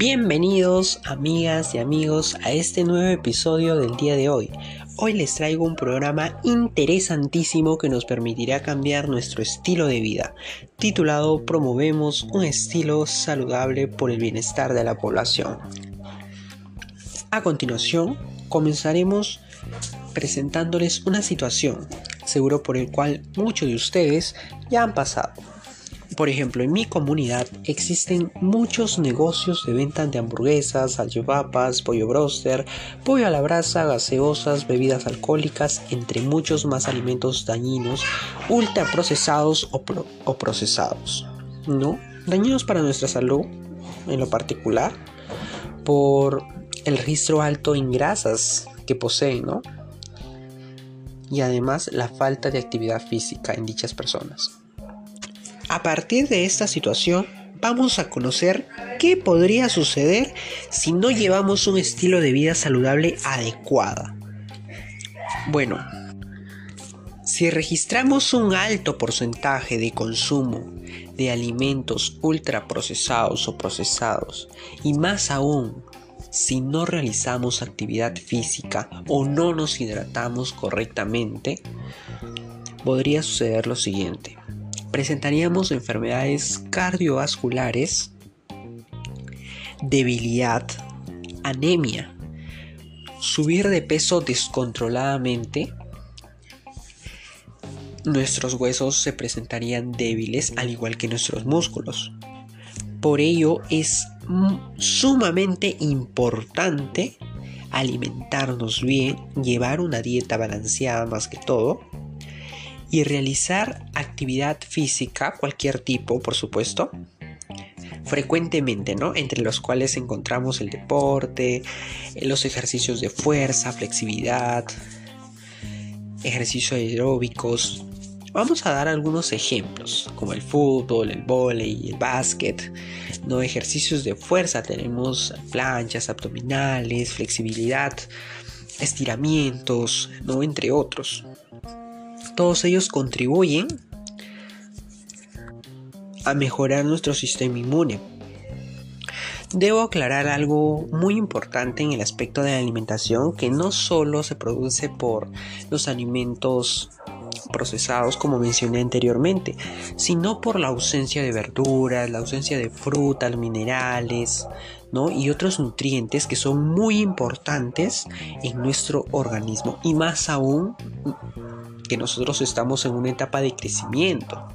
Bienvenidos amigas y amigos a este nuevo episodio del día de hoy. Hoy les traigo un programa interesantísimo que nos permitirá cambiar nuestro estilo de vida, titulado Promovemos un estilo saludable por el bienestar de la población. A continuación, comenzaremos presentándoles una situación, seguro por el cual muchos de ustedes ya han pasado. Por ejemplo, en mi comunidad existen muchos negocios de venta de hamburguesas, salchipapas, pollo broster, pollo a la brasa, gaseosas, bebidas alcohólicas, entre muchos más alimentos dañinos, ultraprocesados o, o procesados. ¿No? Dañinos para nuestra salud, en lo particular, por el registro alto en grasas que poseen, ¿no? Y además la falta de actividad física en dichas personas. A partir de esta situación, vamos a conocer qué podría suceder si no llevamos un estilo de vida saludable adecuado. Bueno, si registramos un alto porcentaje de consumo de alimentos ultraprocesados o procesados, y más aún si no realizamos actividad física o no nos hidratamos correctamente, podría suceder lo siguiente presentaríamos enfermedades cardiovasculares, debilidad, anemia, subir de peso descontroladamente, nuestros huesos se presentarían débiles al igual que nuestros músculos. Por ello es sumamente importante alimentarnos bien, llevar una dieta balanceada más que todo, y realizar actividad física, cualquier tipo, por supuesto, frecuentemente, ¿no? Entre los cuales encontramos el deporte, los ejercicios de fuerza, flexibilidad, ejercicios aeróbicos. Vamos a dar algunos ejemplos, como el fútbol, el vóley, el básquet, ¿no? Ejercicios de fuerza, tenemos planchas abdominales, flexibilidad, estiramientos, ¿no? Entre otros. Todos ellos contribuyen a mejorar nuestro sistema inmune. Debo aclarar algo muy importante en el aspecto de la alimentación que no solo se produce por los alimentos procesados como mencioné anteriormente, sino por la ausencia de verduras, la ausencia de frutas, minerales, ¿no? y otros nutrientes que son muy importantes en nuestro organismo y más aún que nosotros estamos en una etapa de crecimiento.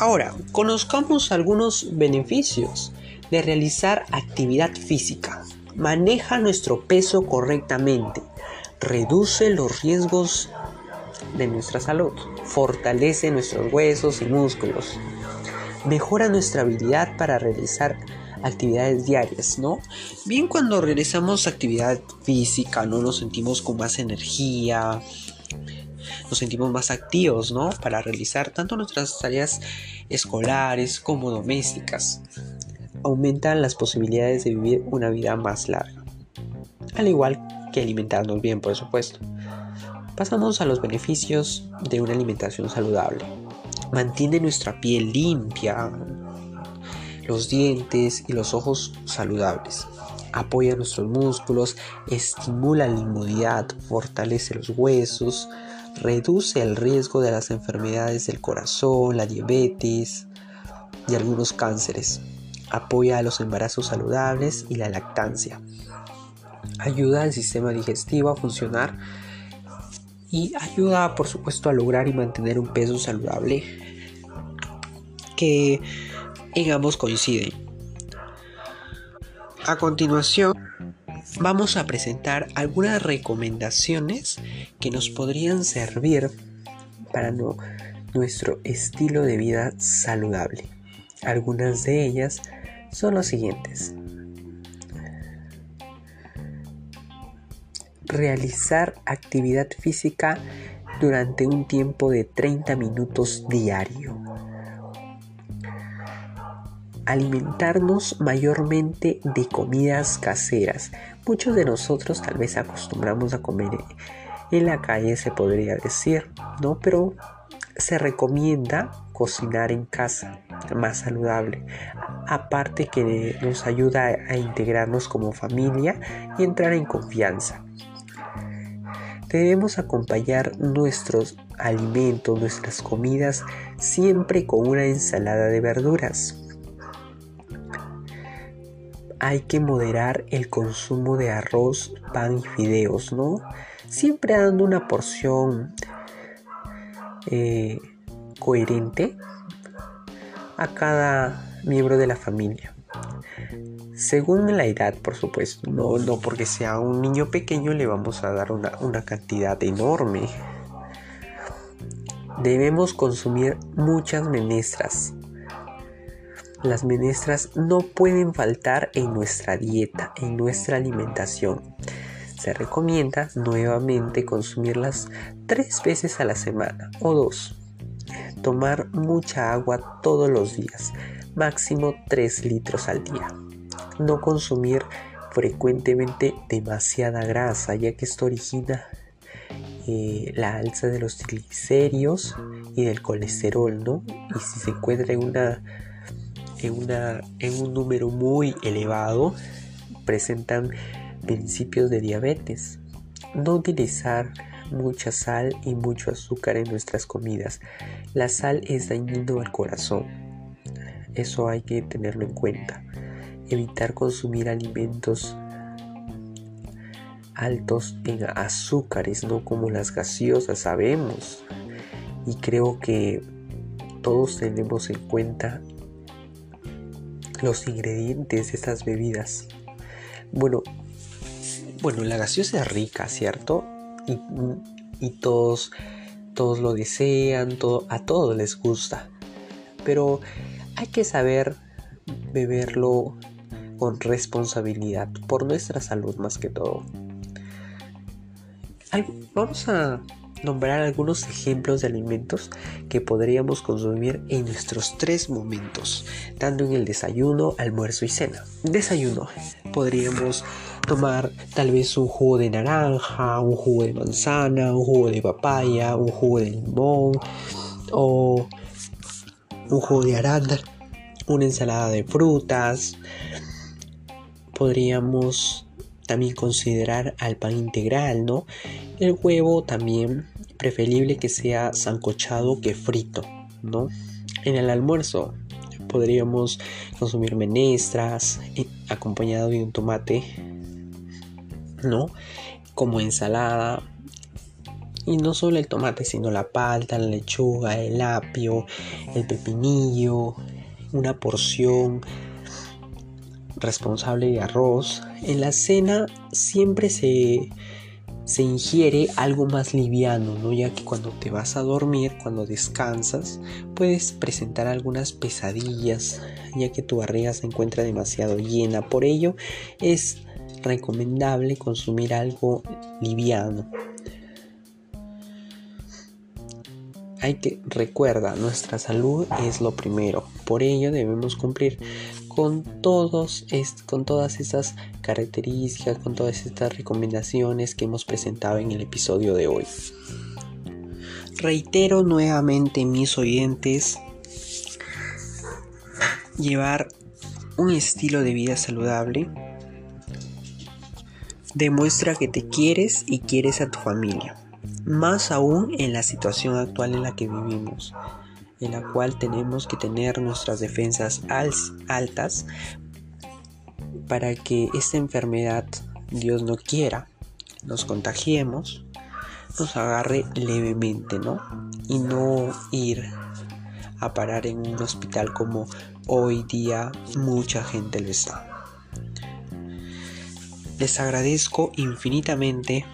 Ahora, conozcamos algunos beneficios de realizar actividad física. Maneja nuestro peso correctamente, reduce los riesgos de nuestra salud, fortalece nuestros huesos y músculos, mejora nuestra habilidad para realizar actividades diarias, ¿no? Bien cuando realizamos actividad física, ¿no? Nos sentimos con más energía, nos sentimos más activos, ¿no? Para realizar tanto nuestras tareas escolares como domésticas. Aumentan las posibilidades de vivir una vida más larga. Al igual que alimentarnos bien, por supuesto. Pasamos a los beneficios de una alimentación saludable. Mantiene nuestra piel limpia, los dientes y los ojos saludables. Apoya nuestros músculos, estimula la inmunidad, fortalece los huesos, reduce el riesgo de las enfermedades del corazón, la diabetes y algunos cánceres. Apoya a los embarazos saludables y la lactancia. Ayuda al sistema digestivo a funcionar y ayuda por supuesto a lograr y mantener un peso saludable que en ambos coinciden. A continuación vamos a presentar algunas recomendaciones que nos podrían servir para nuestro estilo de vida saludable. Algunas de ellas son las siguientes. Realizar actividad física durante un tiempo de 30 minutos diario alimentarnos mayormente de comidas caseras. Muchos de nosotros tal vez acostumbramos a comer en la calle, se podría decir, ¿no? Pero se recomienda cocinar en casa, más saludable. Aparte que nos ayuda a integrarnos como familia y entrar en confianza. Debemos acompañar nuestros alimentos, nuestras comidas, siempre con una ensalada de verduras. Hay que moderar el consumo de arroz, pan y fideos, ¿no? Siempre dando una porción eh, coherente a cada miembro de la familia. Según la edad, por supuesto. No, no porque sea un niño pequeño le vamos a dar una, una cantidad enorme. Debemos consumir muchas menestras. Las menestras no pueden faltar en nuestra dieta, en nuestra alimentación. Se recomienda nuevamente consumirlas tres veces a la semana o dos. Tomar mucha agua todos los días, máximo 3 litros al día. No consumir frecuentemente demasiada grasa, ya que esto origina eh, la alza de los triglicéridos y del colesterol, ¿no? Y si se encuentra en, una, en, una, en un número muy elevado, presentan principios de diabetes. No utilizar mucha sal y mucho azúcar en nuestras comidas. La sal es dañino al corazón. Eso hay que tenerlo en cuenta. Evitar consumir alimentos altos en azúcares, no como las gaseosas, sabemos. Y creo que todos tenemos en cuenta los ingredientes de estas bebidas. Bueno, bueno, la gaseosa es rica, ¿cierto? Y, todos, todos lo desean, todo, a todos les gusta. Pero hay que saber beberlo con responsabilidad por nuestra salud más que todo vamos a nombrar algunos ejemplos de alimentos que podríamos consumir en nuestros tres momentos, tanto en el desayuno, almuerzo y cena. Desayuno, podríamos tomar tal vez un jugo de naranja, un jugo de manzana, un jugo de papaya, un jugo de limón o un jugo de arándano, una ensalada de frutas. Podríamos también considerar al pan integral, ¿no? El huevo también preferible que sea sancochado que frito, ¿no? En el almuerzo podríamos consumir menestras eh, acompañado de un tomate, ¿no? Como ensalada. Y no solo el tomate, sino la palta, la lechuga, el apio, el pepinillo, una porción responsable de arroz. En la cena siempre se se ingiere algo más liviano, ¿no? ya que cuando te vas a dormir, cuando descansas, puedes presentar algunas pesadillas, ya que tu barriga se encuentra demasiado llena. Por ello es recomendable consumir algo liviano. Hay que recuerda, nuestra salud es lo primero. Por ello debemos cumplir con, todos con todas esas características, con todas estas recomendaciones que hemos presentado en el episodio de hoy. Reitero nuevamente mis oyentes, llevar un estilo de vida saludable demuestra que te quieres y quieres a tu familia, más aún en la situación actual en la que vivimos en la cual tenemos que tener nuestras defensas altas para que esta enfermedad, Dios no quiera, nos contagiemos, nos agarre levemente, ¿no? Y no ir a parar en un hospital como hoy día mucha gente lo está. Les agradezco infinitamente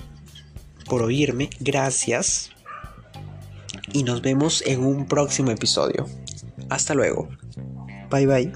por oírme, gracias y nos vemos en un próximo episodio. Hasta luego. Bye bye.